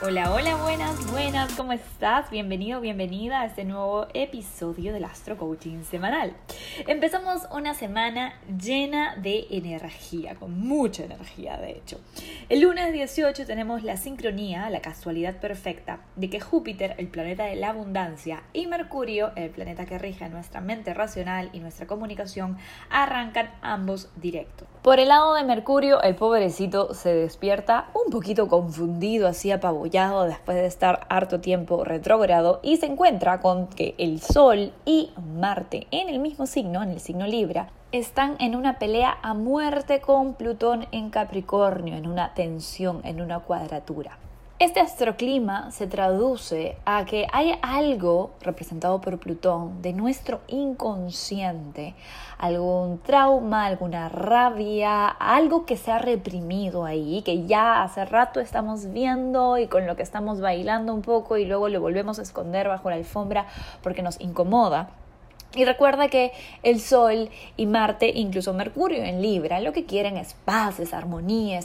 Hola, hola, buenas, buenas, ¿cómo estás? Bienvenido, bienvenida a este nuevo episodio del Astro Coaching semanal. Empezamos una semana llena de energía, con mucha energía de hecho. El lunes 18 tenemos la sincronía, la casualidad perfecta, de que Júpiter, el planeta de la abundancia, y Mercurio, el planeta que rige nuestra mente racional y nuestra comunicación, arrancan ambos directos. Por el lado de Mercurio, el pobrecito se despierta un poquito confundido, así apabullado después de estar harto tiempo retrógrado y se encuentra con que el Sol y Marte en el mismo signo, en el signo Libra, están en una pelea a muerte con Plutón en Capricornio, en una tensión, en una cuadratura. Este astroclima se traduce a que hay algo representado por Plutón de nuestro inconsciente, algún trauma, alguna rabia, algo que se ha reprimido ahí, que ya hace rato estamos viendo y con lo que estamos bailando un poco y luego lo volvemos a esconder bajo la alfombra porque nos incomoda. Y recuerda que el Sol y Marte, incluso Mercurio en Libra, lo que quieren es paz, es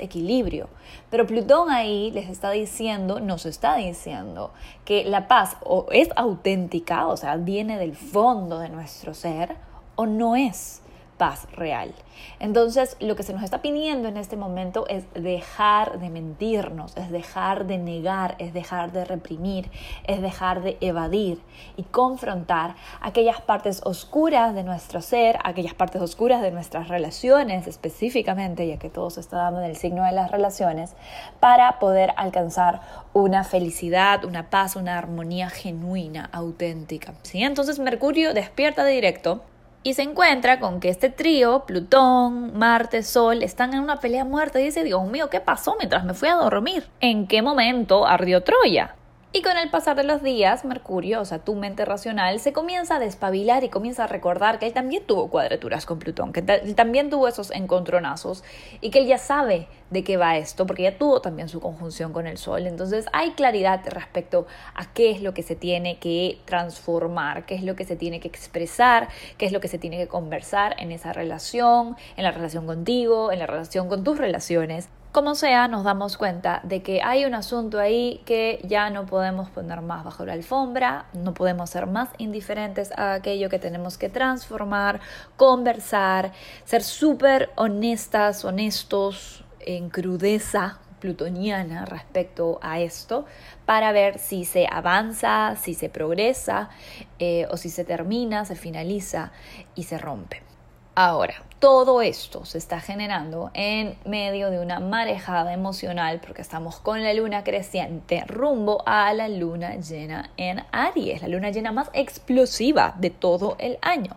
equilibrio. Pero Plutón ahí les está diciendo, nos está diciendo, que la paz o es auténtica, o sea, viene del fondo de nuestro ser, o no es paz real. Entonces, lo que se nos está pidiendo en este momento es dejar de mentirnos, es dejar de negar, es dejar de reprimir, es dejar de evadir y confrontar aquellas partes oscuras de nuestro ser, aquellas partes oscuras de nuestras relaciones específicamente, ya que todo se está dando en el signo de las relaciones, para poder alcanzar una felicidad, una paz, una armonía genuina, auténtica. ¿sí? Entonces, Mercurio despierta de directo y se encuentra con que este trío, Plutón, Marte, Sol, están en una pelea muerta y dice, Dios mío, ¿qué pasó mientras me fui a dormir? ¿En qué momento ardió Troya? Y con el pasar de los días, Mercurio, o sea, tu mente racional, se comienza a despabilar y comienza a recordar que él también tuvo cuadraturas con Plutón, que él también tuvo esos encontronazos y que él ya sabe de qué va esto, porque ya tuvo también su conjunción con el Sol. Entonces hay claridad respecto a qué es lo que se tiene que transformar, qué es lo que se tiene que expresar, qué es lo que se tiene que conversar en esa relación, en la relación contigo, en la relación con tus relaciones. Como sea, nos damos cuenta de que hay un asunto ahí que ya no podemos poner más bajo la alfombra, no podemos ser más indiferentes a aquello que tenemos que transformar, conversar, ser súper honestas, honestos, en crudeza plutoniana respecto a esto para ver si se avanza, si se progresa eh, o si se termina, se finaliza y se rompe. Ahora, todo esto se está generando en medio de una marejada emocional porque estamos con la luna creciente rumbo a la luna llena en Aries, la luna llena más explosiva de todo el año.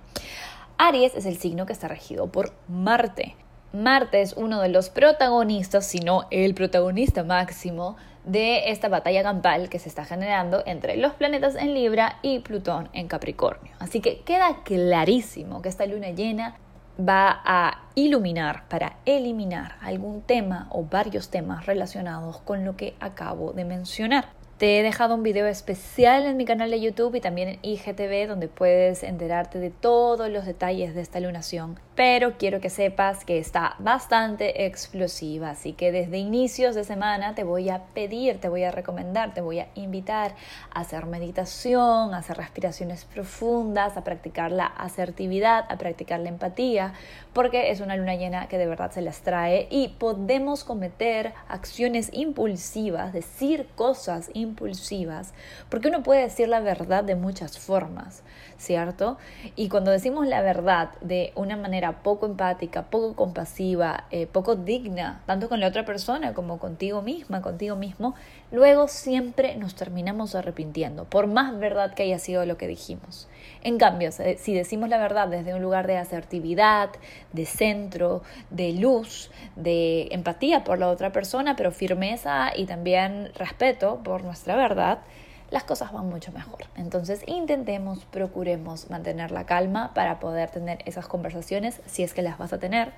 Aries es el signo que está regido por Marte. Marte es uno de los protagonistas, si no el protagonista máximo, de esta batalla campal que se está generando entre los planetas en Libra y Plutón en Capricornio. Así que queda clarísimo que esta luna llena va a iluminar para eliminar algún tema o varios temas relacionados con lo que acabo de mencionar. Te he dejado un video especial en mi canal de YouTube y también en IGTV donde puedes enterarte de todos los detalles de esta lunación. Pero quiero que sepas que está bastante explosiva, así que desde inicios de semana te voy a pedir, te voy a recomendar, te voy a invitar a hacer meditación, a hacer respiraciones profundas, a practicar la asertividad, a practicar la empatía, porque es una luna llena que de verdad se las trae y podemos cometer acciones impulsivas, decir cosas impulsivas impulsivas, porque uno puede decir la verdad de muchas formas, ¿cierto? Y cuando decimos la verdad de una manera poco empática, poco compasiva, eh, poco digna, tanto con la otra persona como contigo misma, contigo mismo, luego siempre nos terminamos arrepintiendo, por más verdad que haya sido lo que dijimos. En cambio, si decimos la verdad desde un lugar de asertividad, de centro, de luz, de empatía por la otra persona, pero firmeza y también respeto por nuestra verdad, las cosas van mucho mejor. Entonces intentemos, procuremos mantener la calma para poder tener esas conversaciones si es que las vas a tener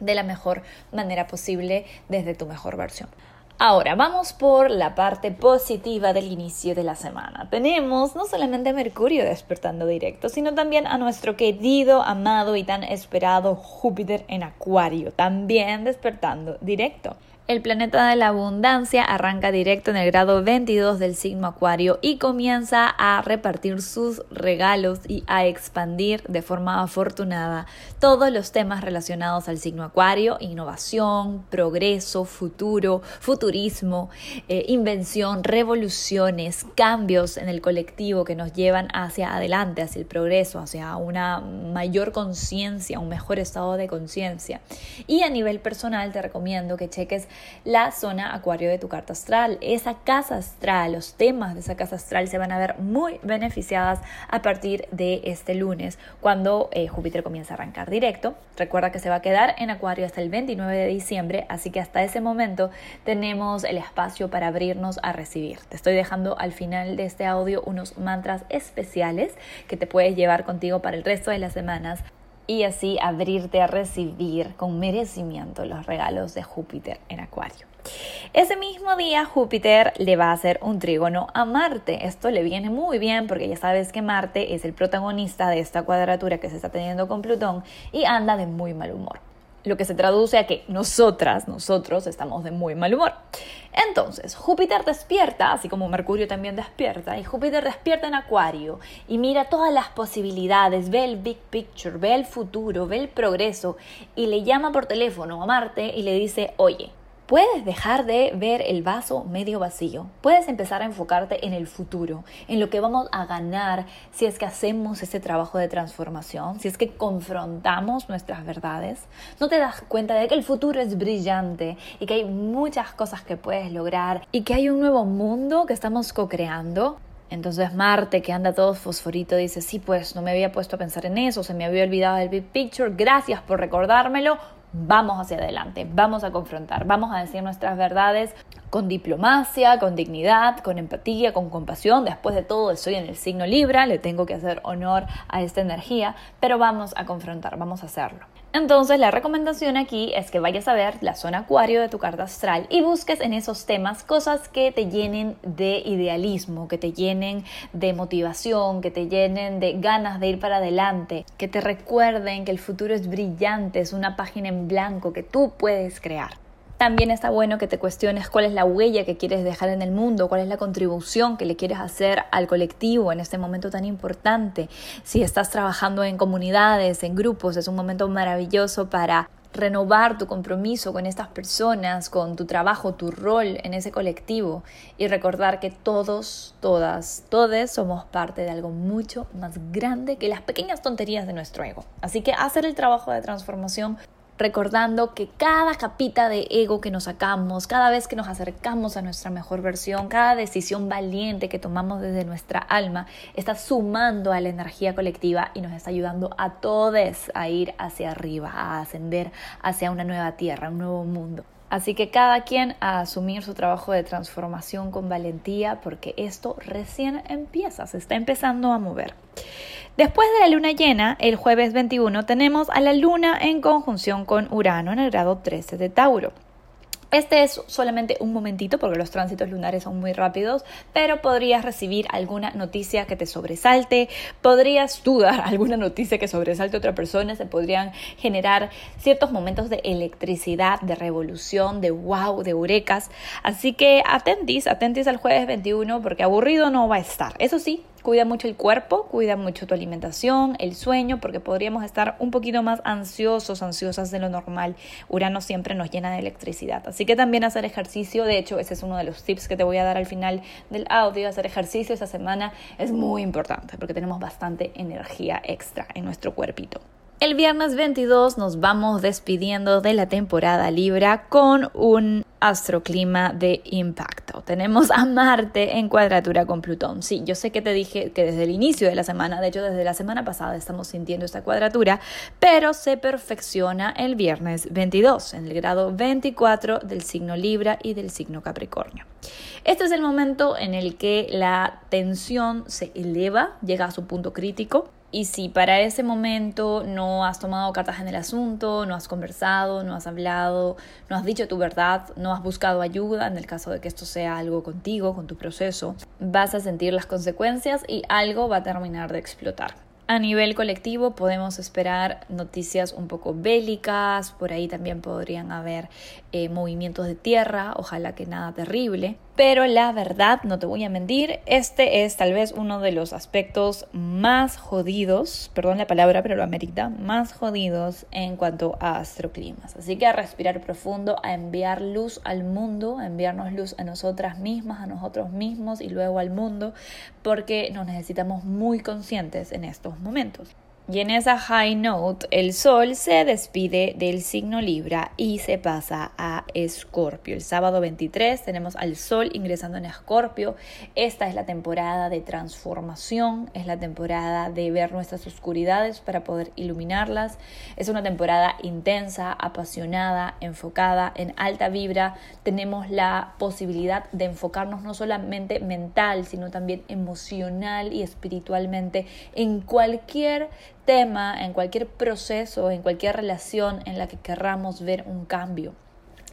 de la mejor manera posible desde tu mejor versión. Ahora, vamos por la parte positiva del inicio de la semana. Tenemos no solamente a Mercurio despertando directo, sino también a nuestro querido, amado y tan esperado Júpiter en Acuario, también despertando directo. El planeta de la abundancia arranca directo en el grado 22 del signo Acuario y comienza a repartir sus regalos y a expandir de forma afortunada todos los temas relacionados al signo Acuario, innovación, progreso, futuro, futurismo, eh, invención, revoluciones, cambios en el colectivo que nos llevan hacia adelante, hacia el progreso, hacia una mayor conciencia, un mejor estado de conciencia. Y a nivel personal te recomiendo que cheques la zona acuario de tu carta astral. Esa casa astral, los temas de esa casa astral se van a ver muy beneficiadas a partir de este lunes, cuando eh, Júpiter comienza a arrancar directo. Recuerda que se va a quedar en acuario hasta el 29 de diciembre, así que hasta ese momento tenemos el espacio para abrirnos a recibir. Te estoy dejando al final de este audio unos mantras especiales que te puedes llevar contigo para el resto de las semanas y así abrirte a recibir con merecimiento los regalos de Júpiter en Acuario. Ese mismo día Júpiter le va a hacer un trígono a Marte. Esto le viene muy bien porque ya sabes que Marte es el protagonista de esta cuadratura que se está teniendo con Plutón y anda de muy mal humor lo que se traduce a que nosotras, nosotros estamos de muy mal humor. Entonces, Júpiter despierta, así como Mercurio también despierta, y Júpiter despierta en Acuario y mira todas las posibilidades, ve el big picture, ve el futuro, ve el progreso y le llama por teléfono a Marte y le dice, oye, Puedes dejar de ver el vaso medio vacío. Puedes empezar a enfocarte en el futuro, en lo que vamos a ganar si es que hacemos ese trabajo de transformación, si es que confrontamos nuestras verdades. No te das cuenta de que el futuro es brillante y que hay muchas cosas que puedes lograr y que hay un nuevo mundo que estamos co-creando. Entonces Marte, que anda todo fosforito, dice, sí, pues no me había puesto a pensar en eso, se me había olvidado del Big Picture, gracias por recordármelo, vamos hacia adelante, vamos a confrontar, vamos a decir nuestras verdades con diplomacia, con dignidad, con empatía, con compasión. Después de todo, estoy en el signo Libra, le tengo que hacer honor a esta energía, pero vamos a confrontar, vamos a hacerlo. Entonces la recomendación aquí es que vayas a ver la zona acuario de tu carta astral y busques en esos temas cosas que te llenen de idealismo, que te llenen de motivación, que te llenen de ganas de ir para adelante, que te recuerden que el futuro es brillante, es una página en blanco que tú puedes crear. También está bueno que te cuestiones cuál es la huella que quieres dejar en el mundo, cuál es la contribución que le quieres hacer al colectivo en este momento tan importante. Si estás trabajando en comunidades, en grupos, es un momento maravilloso para renovar tu compromiso con estas personas, con tu trabajo, tu rol en ese colectivo y recordar que todos, todas, todes somos parte de algo mucho más grande que las pequeñas tonterías de nuestro ego. Así que hacer el trabajo de transformación recordando que cada capita de ego que nos sacamos, cada vez que nos acercamos a nuestra mejor versión, cada decisión valiente que tomamos desde nuestra alma, está sumando a la energía colectiva y nos está ayudando a todos a ir hacia arriba, a ascender hacia una nueva tierra, un nuevo mundo. Así que cada quien a asumir su trabajo de transformación con valentía porque esto recién empieza, se está empezando a mover. Después de la luna llena, el jueves 21, tenemos a la luna en conjunción con Urano en el grado 13 de Tauro. Este es solamente un momentito porque los tránsitos lunares son muy rápidos, pero podrías recibir alguna noticia que te sobresalte, podrías dudar alguna noticia que sobresalte a otra persona, se podrían generar ciertos momentos de electricidad, de revolución, de wow, de eurecas. Así que atentis, atentis al jueves 21 porque aburrido no va a estar. Eso sí, cuida mucho el cuerpo, cuida mucho tu alimentación, el sueño, porque podríamos estar un poquito más ansiosos, ansiosas de lo normal. Urano siempre nos llena de electricidad. Así que también hacer ejercicio, de hecho, ese es uno de los tips que te voy a dar al final del audio. Hacer ejercicio esta semana es muy importante porque tenemos bastante energía extra en nuestro cuerpito. El viernes 22 nos vamos despidiendo de la temporada Libra con un astroclima de impacto. Tenemos a Marte en cuadratura con Plutón. Sí, yo sé que te dije que desde el inicio de la semana, de hecho desde la semana pasada estamos sintiendo esta cuadratura, pero se perfecciona el viernes 22 en el grado 24 del signo Libra y del signo Capricornio. Este es el momento en el que la tensión se eleva, llega a su punto crítico y si para ese momento no has tomado cartas en el asunto, no has conversado, no has hablado, no has dicho tu verdad, no has buscado ayuda en el caso de que esto sea algo contigo, con tu proceso, vas a sentir las consecuencias y algo va a terminar de explotar. A nivel colectivo podemos esperar noticias un poco bélicas, por ahí también podrían haber eh, movimientos de tierra, ojalá que nada terrible. Pero la verdad, no te voy a mentir, este es tal vez uno de los aspectos más jodidos, perdón la palabra, pero lo amerita, más jodidos en cuanto a astroclimas. Así que a respirar profundo, a enviar luz al mundo, a enviarnos luz a nosotras mismas, a nosotros mismos y luego al mundo, porque nos necesitamos muy conscientes en estos momentos. Y en esa high note, el Sol se despide del signo Libra y se pasa a Escorpio. El sábado 23 tenemos al Sol ingresando en Escorpio. Esta es la temporada de transformación, es la temporada de ver nuestras oscuridades para poder iluminarlas. Es una temporada intensa, apasionada, enfocada en alta vibra. Tenemos la posibilidad de enfocarnos no solamente mental, sino también emocional y espiritualmente en cualquier tema, en cualquier proceso, en cualquier relación en la que querramos ver un cambio.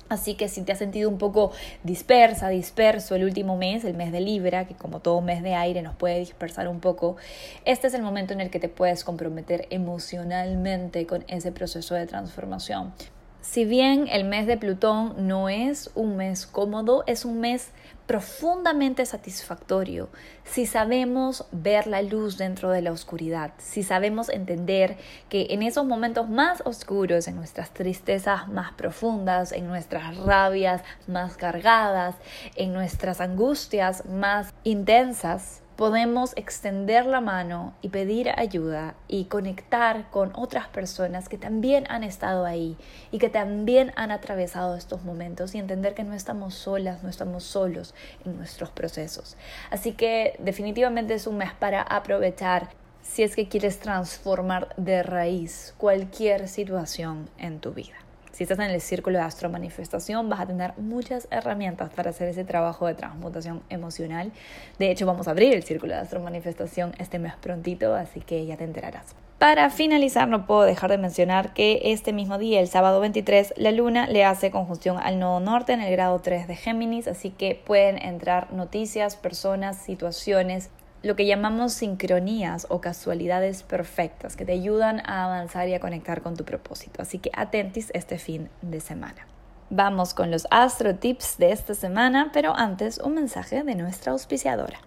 Así que si te has sentido un poco dispersa, disperso el último mes, el mes de Libra, que como todo mes de aire nos puede dispersar un poco, este es el momento en el que te puedes comprometer emocionalmente con ese proceso de transformación. Si bien el mes de Plutón no es un mes cómodo, es un mes profundamente satisfactorio si sabemos ver la luz dentro de la oscuridad, si sabemos entender que en esos momentos más oscuros, en nuestras tristezas más profundas, en nuestras rabias más cargadas, en nuestras angustias más intensas, podemos extender la mano y pedir ayuda y conectar con otras personas que también han estado ahí y que también han atravesado estos momentos y entender que no estamos solas, no estamos solos en nuestros procesos. Así que definitivamente es un mes para aprovechar si es que quieres transformar de raíz cualquier situación en tu vida. Si estás en el círculo de astro manifestación, vas a tener muchas herramientas para hacer ese trabajo de transmutación emocional. De hecho, vamos a abrir el círculo de astro manifestación este mes prontito, así que ya te enterarás. Para finalizar, no puedo dejar de mencionar que este mismo día, el sábado 23, la luna le hace conjunción al nodo norte en el grado 3 de Géminis, así que pueden entrar noticias, personas, situaciones lo que llamamos sincronías o casualidades perfectas que te ayudan a avanzar y a conectar con tu propósito. Así que atentis este fin de semana. Vamos con los astro tips de esta semana, pero antes un mensaje de nuestra auspiciadora.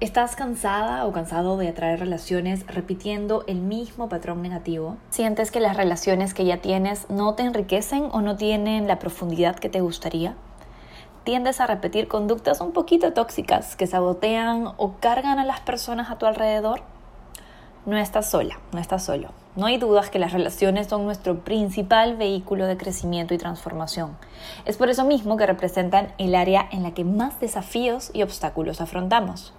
¿Estás cansada o cansado de atraer relaciones repitiendo el mismo patrón negativo? ¿Sientes que las relaciones que ya tienes no te enriquecen o no tienen la profundidad que te gustaría? Tiendes a repetir conductas un poquito tóxicas que sabotean o cargan a las personas a tu alrededor, no estás sola, no estás solo. No hay dudas que las relaciones son nuestro principal vehículo de crecimiento y transformación. Es por eso mismo que representan el área en la que más desafíos y obstáculos afrontamos.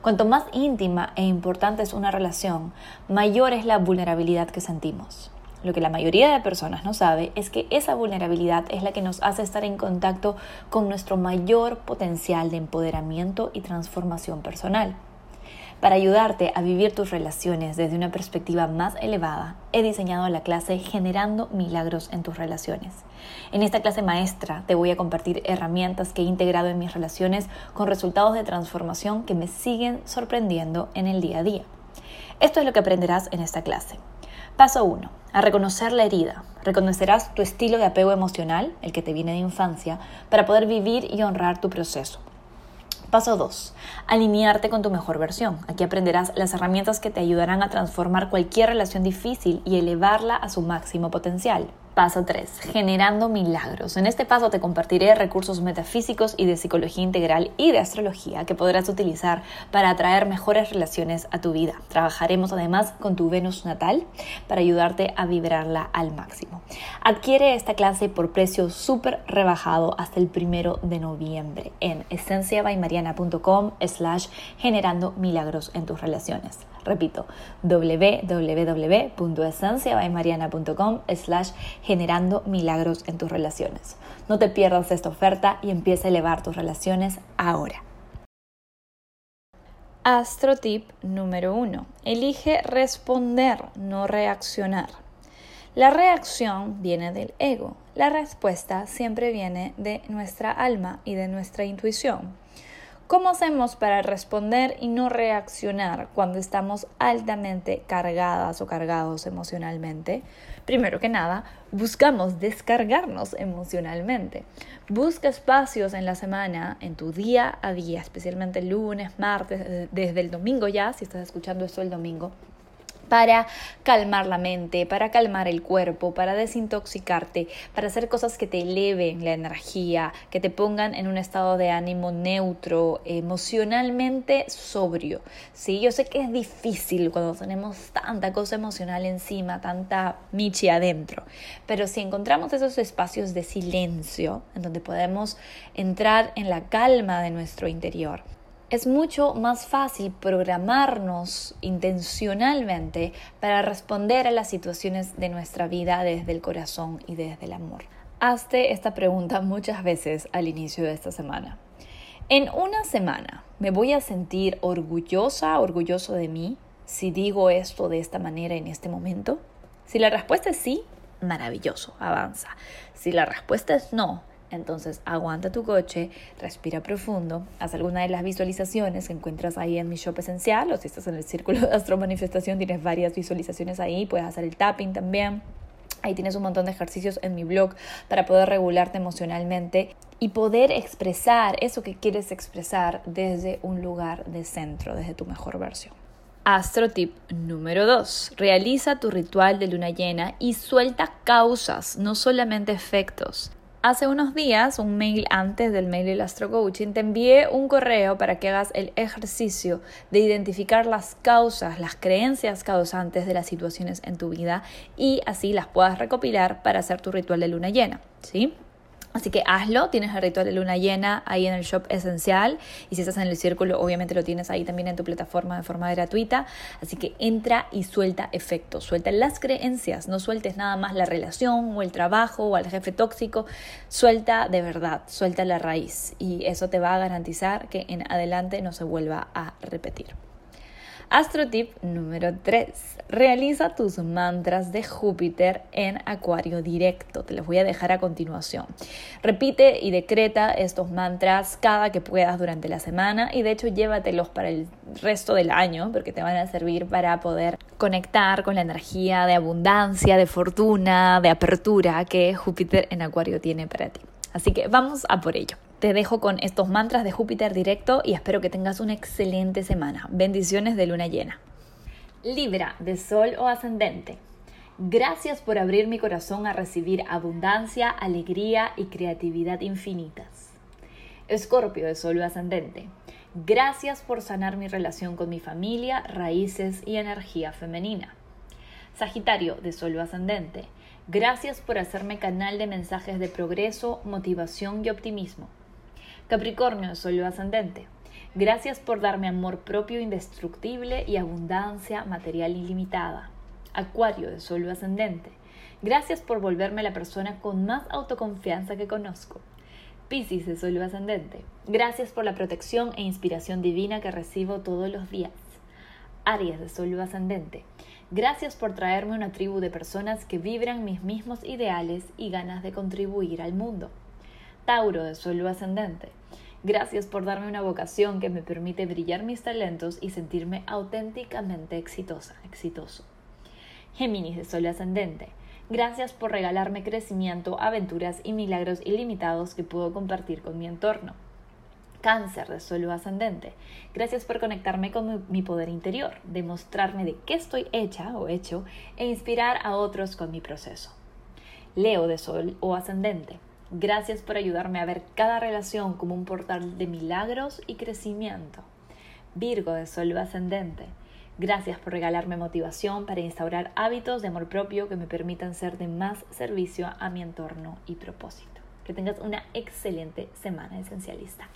Cuanto más íntima e importante es una relación, mayor es la vulnerabilidad que sentimos. Lo que la mayoría de personas no sabe es que esa vulnerabilidad es la que nos hace estar en contacto con nuestro mayor potencial de empoderamiento y transformación personal. Para ayudarte a vivir tus relaciones desde una perspectiva más elevada, he diseñado la clase Generando Milagros en tus relaciones. En esta clase maestra te voy a compartir herramientas que he integrado en mis relaciones con resultados de transformación que me siguen sorprendiendo en el día a día. Esto es lo que aprenderás en esta clase. Paso 1. A reconocer la herida. Reconocerás tu estilo de apego emocional, el que te viene de infancia, para poder vivir y honrar tu proceso. Paso 2. Alinearte con tu mejor versión. Aquí aprenderás las herramientas que te ayudarán a transformar cualquier relación difícil y elevarla a su máximo potencial. Paso 3. Generando milagros. En este paso te compartiré recursos metafísicos y de psicología integral y de astrología que podrás utilizar para atraer mejores relaciones a tu vida. Trabajaremos además con tu Venus natal para ayudarte a vibrarla al máximo. Adquiere esta clase por precio súper rebajado hasta el primero de noviembre en esenciabaymariana.com slash generando milagros en tus relaciones. Repito, www.esenciabaymariana.com slash generando milagros en tus relaciones. No te pierdas esta oferta y empieza a elevar tus relaciones ahora. Astro tip número 1. Elige responder, no reaccionar. La reacción viene del ego. La respuesta siempre viene de nuestra alma y de nuestra intuición. ¿Cómo hacemos para responder y no reaccionar cuando estamos altamente cargadas o cargados emocionalmente? Primero que nada, buscamos descargarnos emocionalmente. Busca espacios en la semana, en tu día a día, especialmente lunes, martes, desde el domingo ya, si estás escuchando esto el domingo, para calmar la mente, para calmar el cuerpo, para desintoxicarte, para hacer cosas que te eleven la energía, que te pongan en un estado de ánimo neutro, emocionalmente sobrio. Sí, yo sé que es difícil cuando tenemos tanta cosa emocional encima, tanta michi adentro, pero si encontramos esos espacios de silencio en donde podemos entrar en la calma de nuestro interior, es mucho más fácil programarnos intencionalmente para responder a las situaciones de nuestra vida desde el corazón y desde el amor. Hazte esta pregunta muchas veces al inicio de esta semana. En una semana, ¿me voy a sentir orgullosa, orgulloso de mí si digo esto de esta manera en este momento? Si la respuesta es sí, maravilloso, avanza. Si la respuesta es no, entonces aguanta tu coche, respira profundo, haz alguna de las visualizaciones que encuentras ahí en mi shop esencial o si estás en el círculo de astro manifestación tienes varias visualizaciones ahí, puedes hacer el tapping también. Ahí tienes un montón de ejercicios en mi blog para poder regularte emocionalmente y poder expresar eso que quieres expresar desde un lugar de centro, desde tu mejor versión. Astro tip número 2. Realiza tu ritual de luna llena y suelta causas, no solamente efectos. Hace unos días, un mail antes del mail del Astro Coaching, te envié un correo para que hagas el ejercicio de identificar las causas, las creencias causantes de las situaciones en tu vida y así las puedas recopilar para hacer tu ritual de luna llena, ¿sí? Así que hazlo, tienes el ritual de luna llena ahí en el shop esencial y si estás en el círculo obviamente lo tienes ahí también en tu plataforma de forma gratuita. Así que entra y suelta efectos, suelta las creencias, no sueltes nada más la relación o el trabajo o al jefe tóxico, suelta de verdad, suelta la raíz y eso te va a garantizar que en adelante no se vuelva a repetir. Astro tip número 3. Realiza tus mantras de Júpiter en Acuario directo. Te los voy a dejar a continuación. Repite y decreta estos mantras cada que puedas durante la semana y de hecho llévatelos para el resto del año porque te van a servir para poder conectar con la energía de abundancia, de fortuna, de apertura que Júpiter en Acuario tiene para ti. Así que vamos a por ello. Te dejo con estos mantras de Júpiter directo y espero que tengas una excelente semana. Bendiciones de luna llena. Libra, de Sol o Ascendente. Gracias por abrir mi corazón a recibir abundancia, alegría y creatividad infinitas. Escorpio, de Sol o Ascendente. Gracias por sanar mi relación con mi familia, raíces y energía femenina. Sagitario, de Sol o Ascendente. Gracias por hacerme canal de mensajes de progreso, motivación y optimismo. Capricornio de Sol ascendente. Gracias por darme amor propio indestructible y abundancia material ilimitada. Acuario de Sol ascendente. Gracias por volverme la persona con más autoconfianza que conozco. Piscis de Sol ascendente. Gracias por la protección e inspiración divina que recibo todos los días. Aries de Sol ascendente. Gracias por traerme una tribu de personas que vibran mis mismos ideales y ganas de contribuir al mundo. Tauro de Sol ascendente. Gracias por darme una vocación que me permite brillar mis talentos y sentirme auténticamente exitosa, exitoso. Géminis de Sol ascendente. Gracias por regalarme crecimiento, aventuras y milagros ilimitados que puedo compartir con mi entorno. Cáncer de Sol ascendente. Gracias por conectarme con mi poder interior, demostrarme de qué estoy hecha o hecho e inspirar a otros con mi proceso. Leo de Sol o ascendente. Gracias por ayudarme a ver cada relación como un portal de milagros y crecimiento. Virgo de Sol ascendente. Gracias por regalarme motivación para instaurar hábitos de amor propio que me permitan ser de más servicio a mi entorno y propósito. Que tengas una excelente semana esencialista.